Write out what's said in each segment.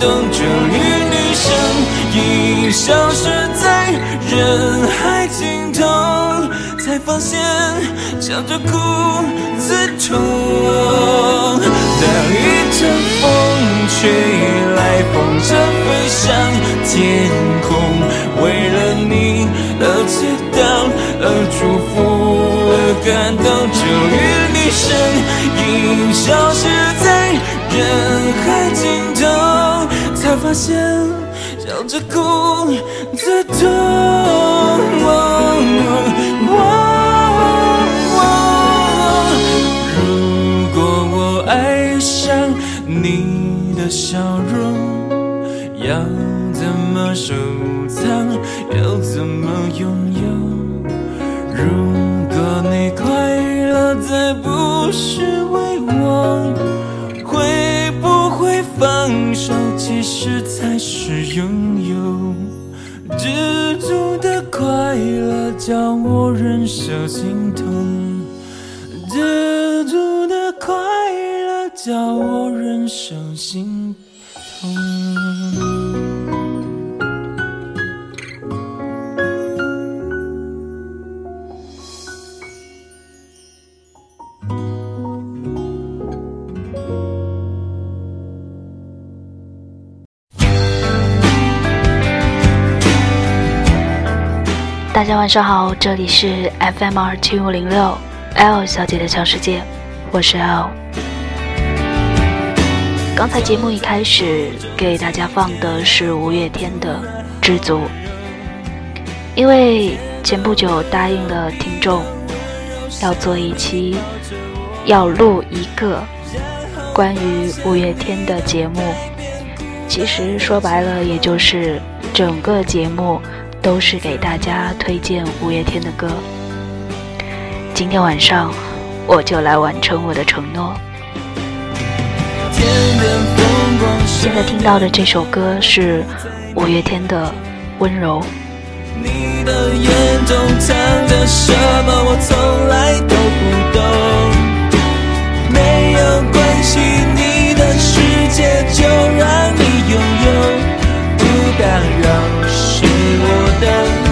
而感动，就与你身影消失在人海尽头，才发现笑着哭最痛。当一阵风吹来，风筝飞上天空，为了你而祈祷，而祝福，而感动，就与你身才发现笑着哭最痛。如果我爱上你的笑容，要怎么收藏？要叫我忍受心痛，知足的快乐叫我忍受心大家晚上好，这里是 FM 二七五零六 L 小姐的小世界，我是 L。刚才节目一开始给大家放的是五月天的《知足》，因为前不久答应了听众要做一期，要录一个关于五月天的节目。其实说白了，也就是整个节目。都是给大家推荐五月天的歌。今天晚上我就来完成我的承诺。现在听到的这首歌是五月天的《温柔》。你的眼中藏着什么？我从来都不懂。没有关系，你的世界就我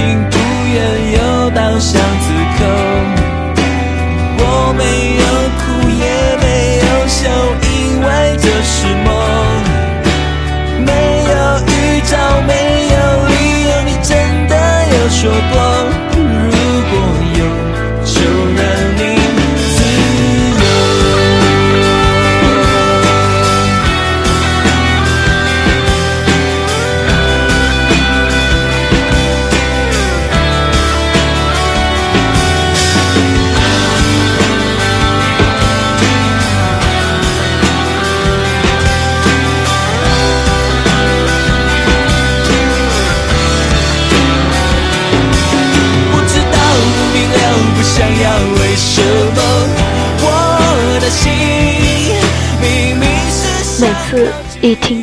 情不愿又到巷子口，我没有哭也没有笑，因为这是梦，没有预兆，没有理由，你真的有说过。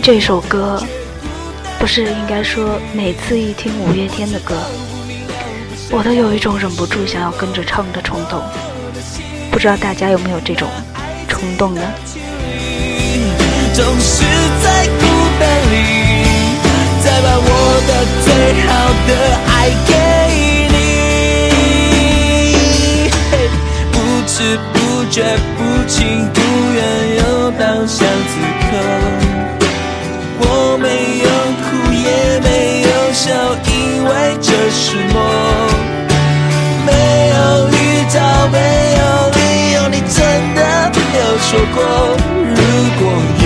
这首歌，不是应该说每次一听五月天的歌，我都有一种忍不住想要跟着唱的冲动。不知道大家有没有这种冲动呢？总是在孤单里，再把我的最好的爱给你，不知不觉，不情不愿，又到巷子口。笑，因为这是梦。没有预兆，没有理由，你真的没有说过，如果有，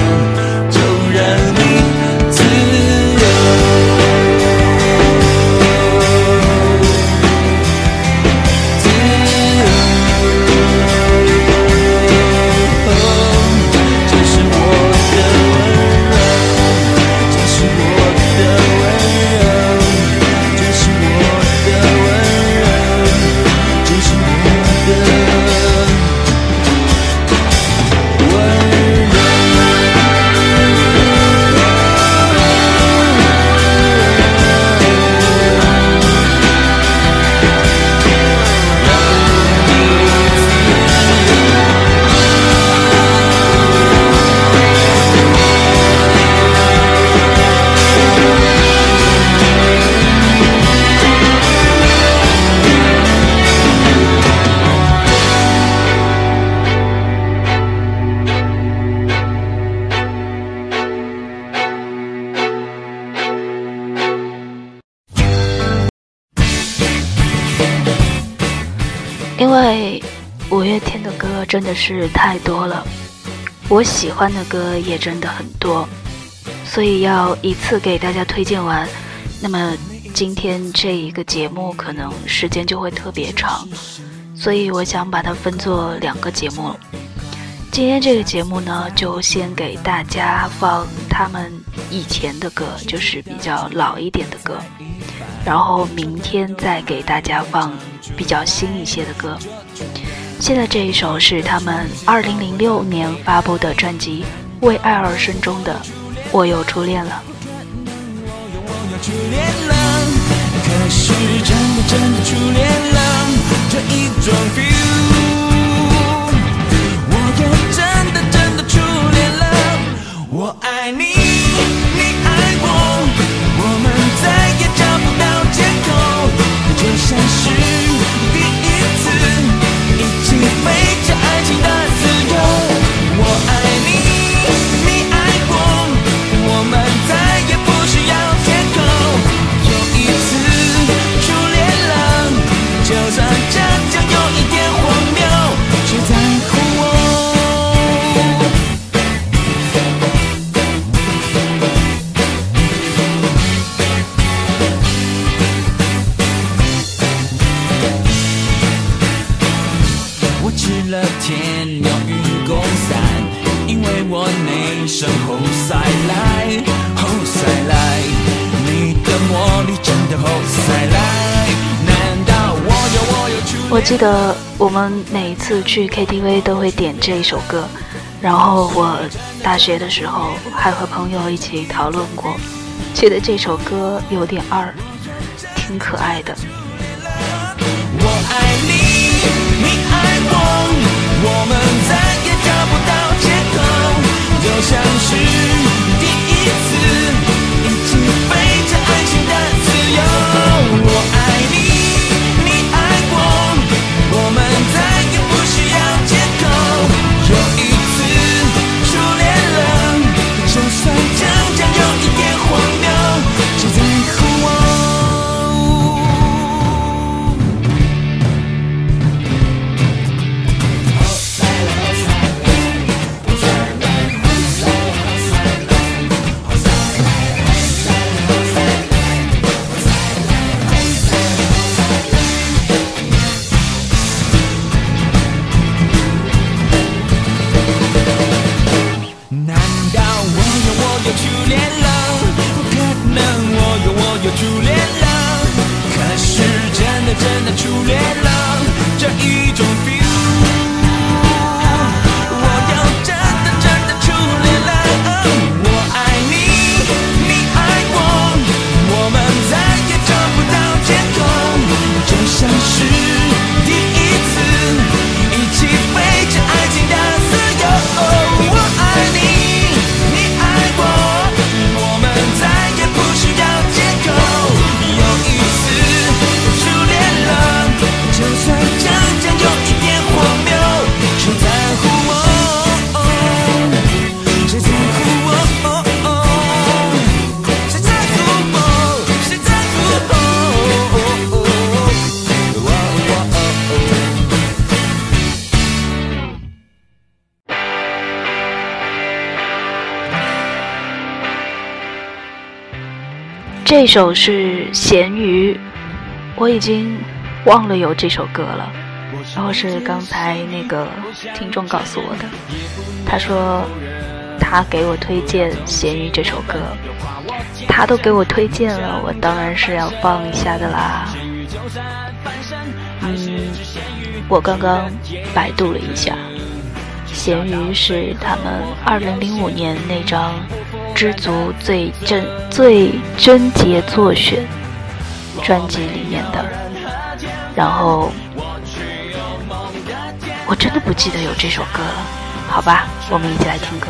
因为五月天的歌真的是太多了，我喜欢的歌也真的很多，所以要一次给大家推荐完，那么今天这一个节目可能时间就会特别长，所以我想把它分作两个节目。今天这个节目呢，就先给大家放他们以前的歌，就是比较老一点的歌。然后明天再给大家放比较新一些的歌。现在这一首是他们二零零六年发布的专辑《为爱而生》中的《我又初恋了》。我爱你，你爱我，我们再也找不到借口，就像是第一次一起飞着爱情的自由。记得我们每一次去 KTV 都会点这一首歌，然后我大学的时候还和朋友一起讨论过，觉得这首歌有点二，挺可爱的。我爱你，你爱我，我们再也找不到借口，就像是第一次一起飞着爱情的自由。我爱。and down. 这首是《咸鱼》，我已经忘了有这首歌了。然后是刚才那个听众告诉我的，他说他给我推荐《咸鱼》这首歌，他都给我推荐了，我当然是要放一下的啦。嗯，我刚刚百度了一下，《咸鱼》是他们二零零五年那张《知足最真最贞洁作选》专辑里面的，然后。我真的不记得有这首歌了，好吧，我们一起来听歌。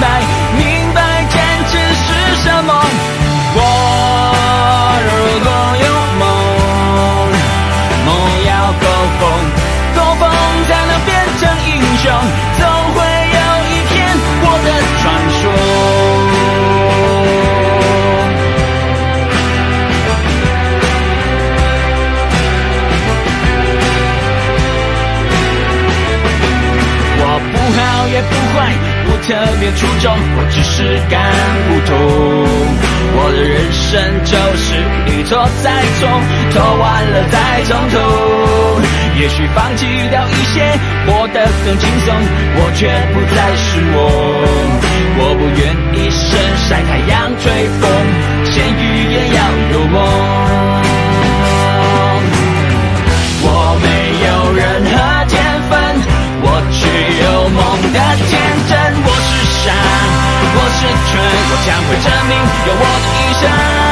加明错再错，错完了再从头。也许放弃掉一些，活得更轻松，我却不再是我。我不愿一生晒太阳吹风，咸鱼也要有梦。我没有任何天分，我却有梦的天真。我是全，我将会证明有我的一生。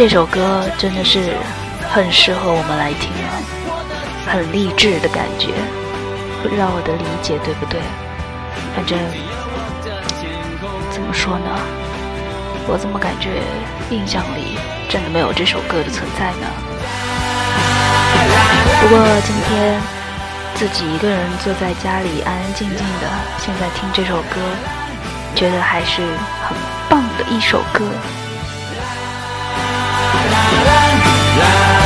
这首歌真的是很适合我们来听啊，很励志的感觉，不知道我的理解对不对？反正怎么说呢，我怎么感觉印象里真的没有这首歌的存在呢？不过今天自己一个人坐在家里安安静静的，现在听这首歌，觉得还是很棒的一首歌。la la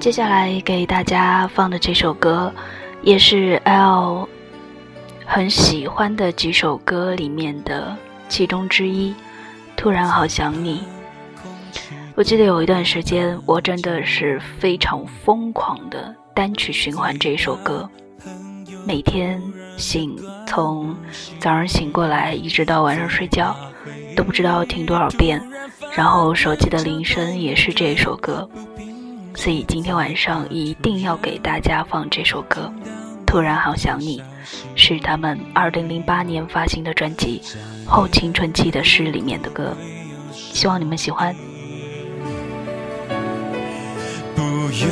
接下来给大家放的这首歌，也是 L 很喜欢的几首歌里面的其中之一。突然好想你。我记得有一段时间，我真的是非常疯狂的单曲循环这首歌，每天醒从早上醒过来一直到晚上睡觉，都不知道听多少遍，然后手机的铃声也是这首歌。所以今天晚上一定要给大家放这首歌，《突然好想你》，是他们二零零八年发行的专辑《后青春期的诗》里面的歌，希望你们喜欢。不愿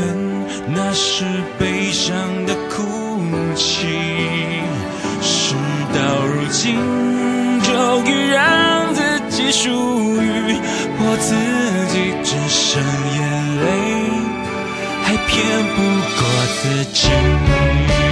那是悲伤的哭泣，事到如今，终于让自己属于我自己，只剩。眼泪，骗不过自己。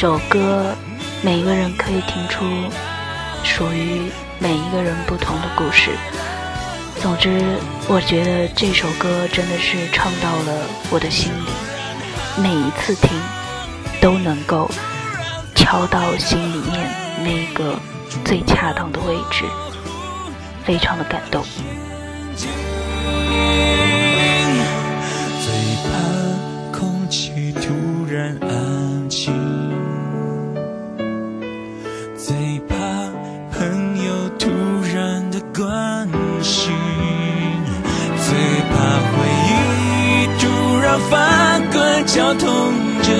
首歌，每一个人可以听出属于每一个人不同的故事。总之，我觉得这首歌真的是唱到了我的心里，每一次听都能够敲到心里面那个最恰当的位置，非常的感动。绞痛着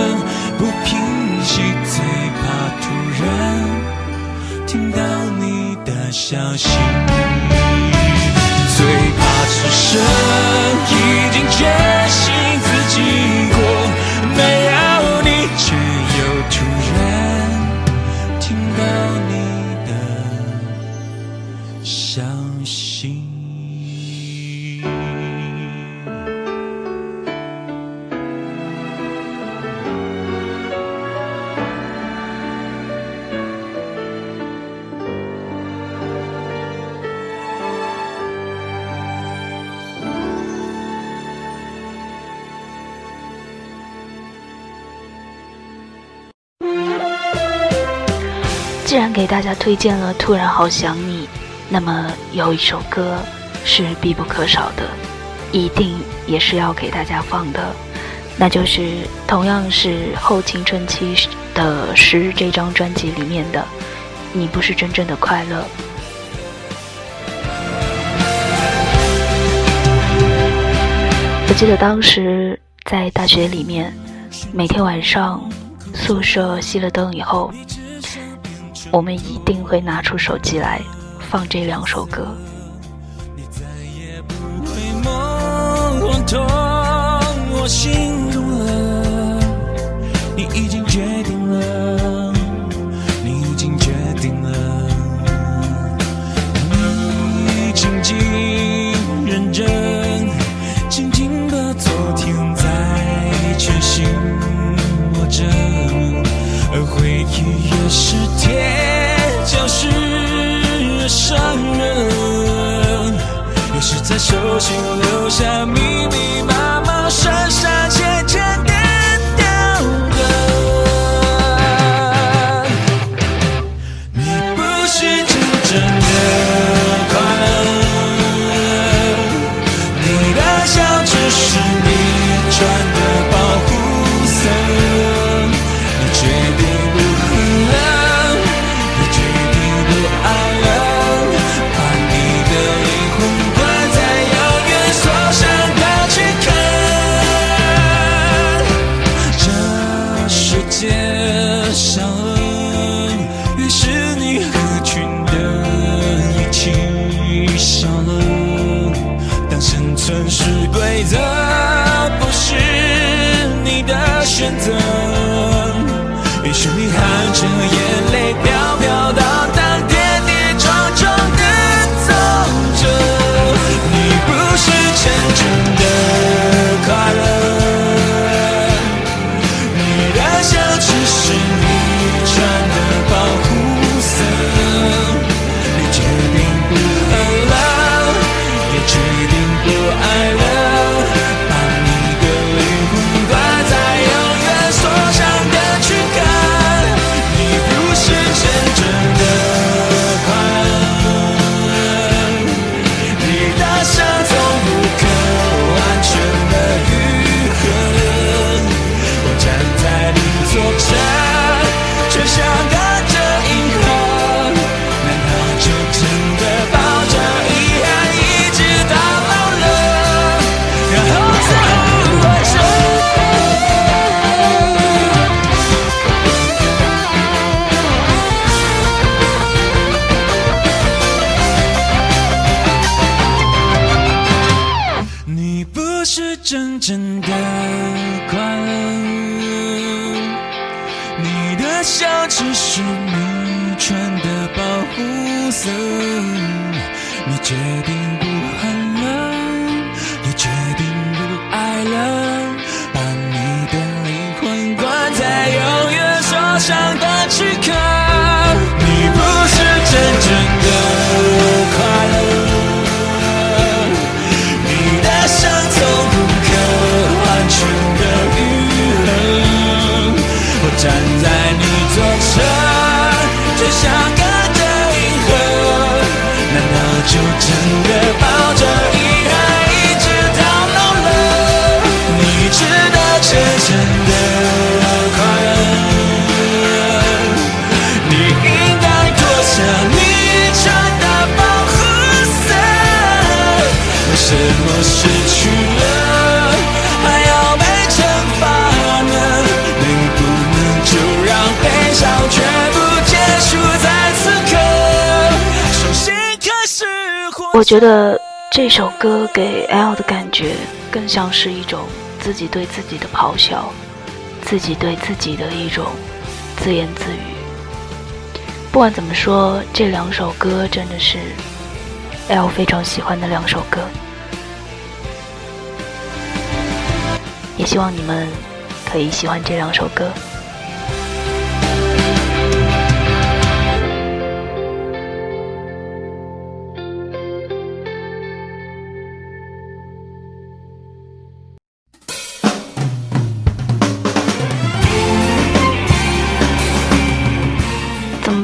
不平息，最怕突然听到你的消息，最怕此生已经决推荐了《突然好想你》，那么有一首歌是必不可少的，一定也是要给大家放的，那就是同样是后青春期的《诗》这张专辑里面的《你不是真正的快乐》。我记得当时在大学里面，每天晚上宿舍熄了灯以后。我们一定会拿出手机来放这两首歌。你再也不会懵懂我心中了，你已经决定了，你已经决定了，你静静认真，静静把昨天在全心握着，回忆越是甜。伤人，越是在手心留下密密麻麻、深深就真的抱我觉得这首歌给 L 的感觉更像是一种自己对自己的咆哮，自己对自己的一种自言自语。不管怎么说，这两首歌真的是 L 非常喜欢的两首歌，也希望你们可以喜欢这两首歌。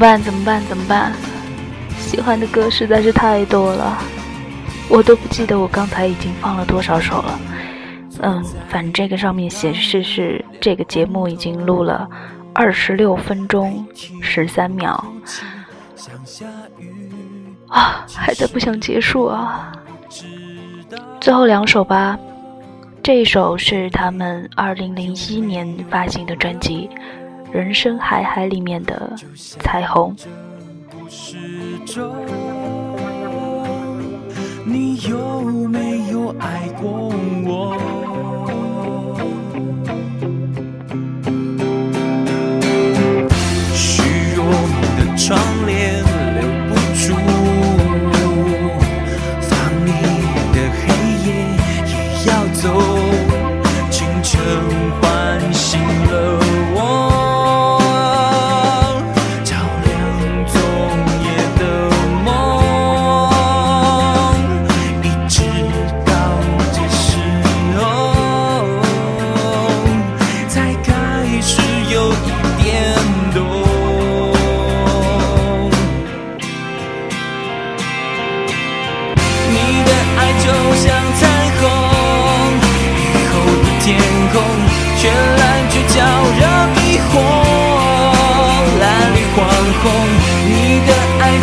么办？怎么办？怎么办？喜欢的歌实在是太多了，我都不记得我刚才已经放了多少首了。嗯，反正这个上面显示是这个节目已经录了二十六分钟十三秒啊，还在不想结束啊。最后两首吧，这一首是他们二零零一年发行的专辑《人生海海》里面的《彩虹》。你有没有爱过我？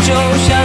就像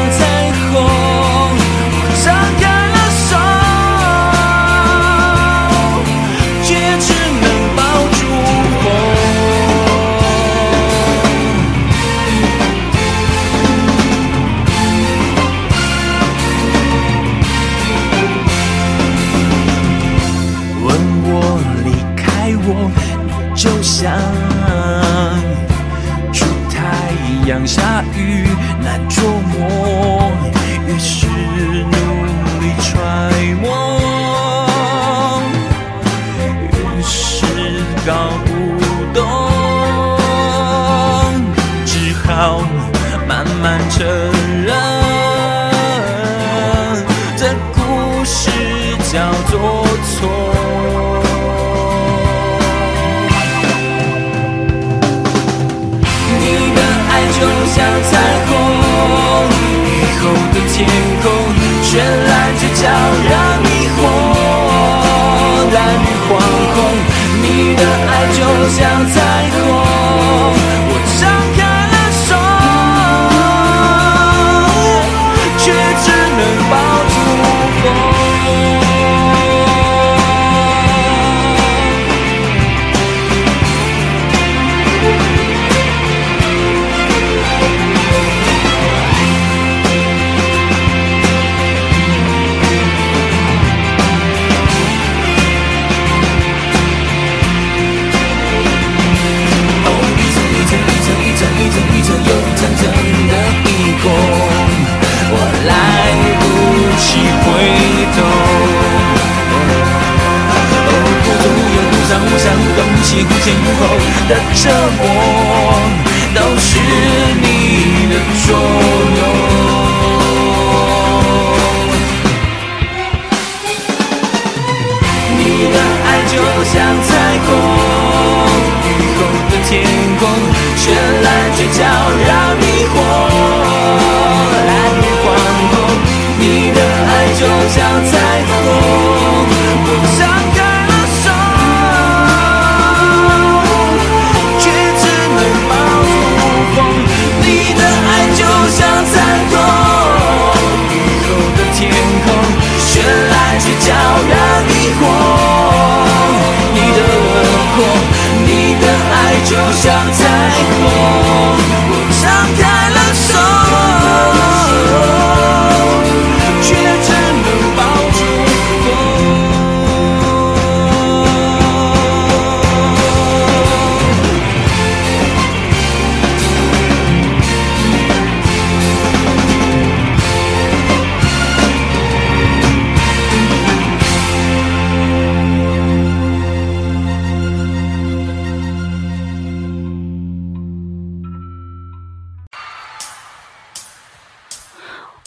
天空，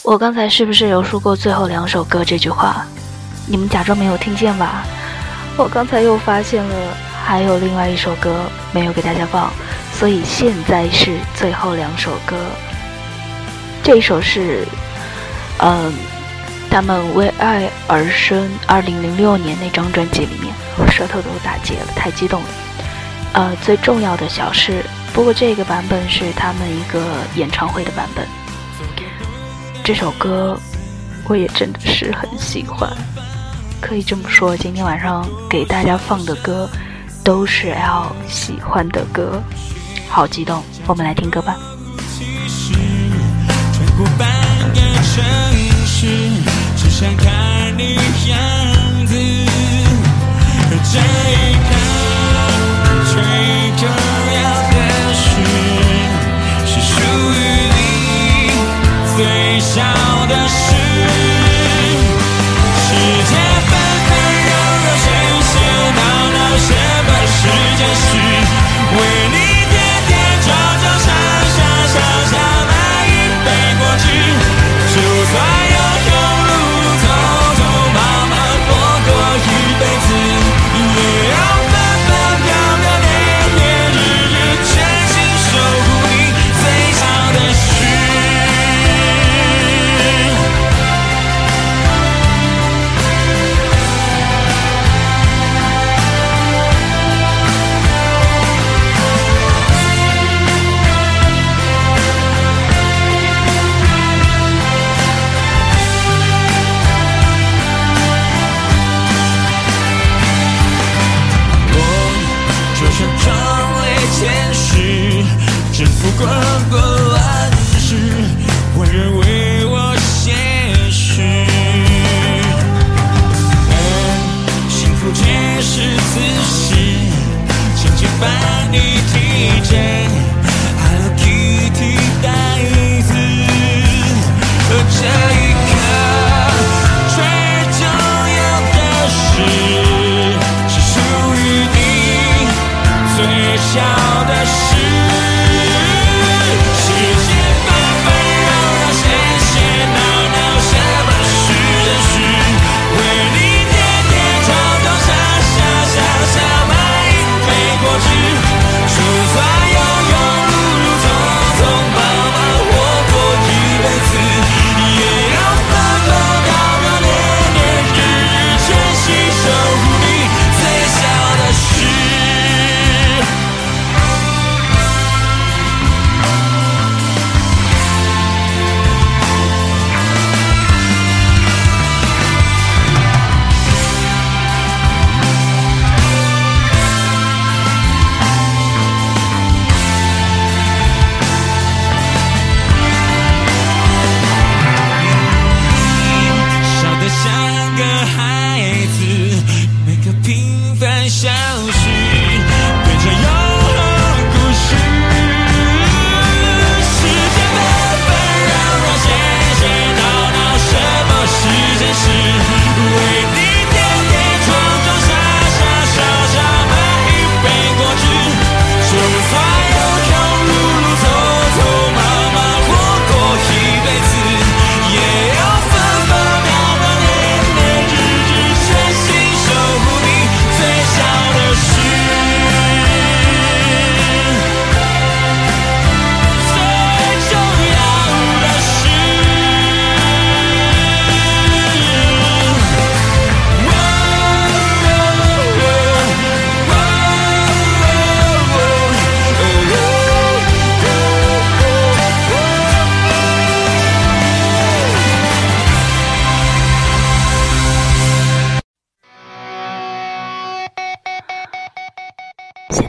我刚才是不是有说过最后两首歌这句话？你们假装没有听见吧？我刚才又发现了还有另外一首歌没有给大家放，所以现在是最后两首歌。这一首是，嗯，他们为爱而生，二零零六年那张专辑里面，我舌头都打结了，太激动了。呃，最重要的小事，不过这个版本是他们一个演唱会的版本。这首歌我也真的是很喜欢，可以这么说，今天晚上给大家放的歌都是 L 喜欢的歌，好激动，我们来听歌吧。想看你样子。这一笑的事。世界纷纷扰扰，喧喧闹闹，什么是真实？为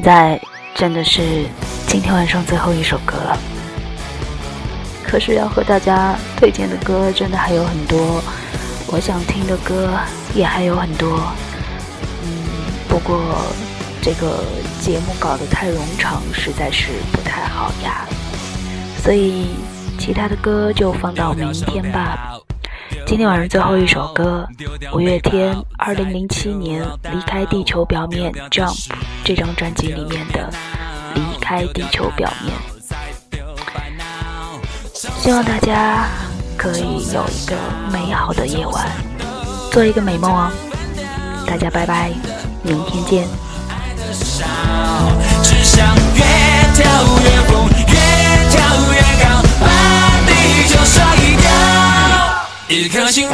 现在真的是今天晚上最后一首歌了。可是要和大家推荐的歌真的还有很多，我想听的歌也还有很多。嗯，不过这个节目搞得太冗长，实在是不太好呀。所以其他的歌就放到明天吧。今天晚上最后一首歌，五月天二零零七年《离开地球表面》Jump 这张专辑里面的《离开地球表面》，希望大家可以有一个美好的夜晚，做一个美梦哦。大家拜拜，明天见。一颗心扑开心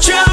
true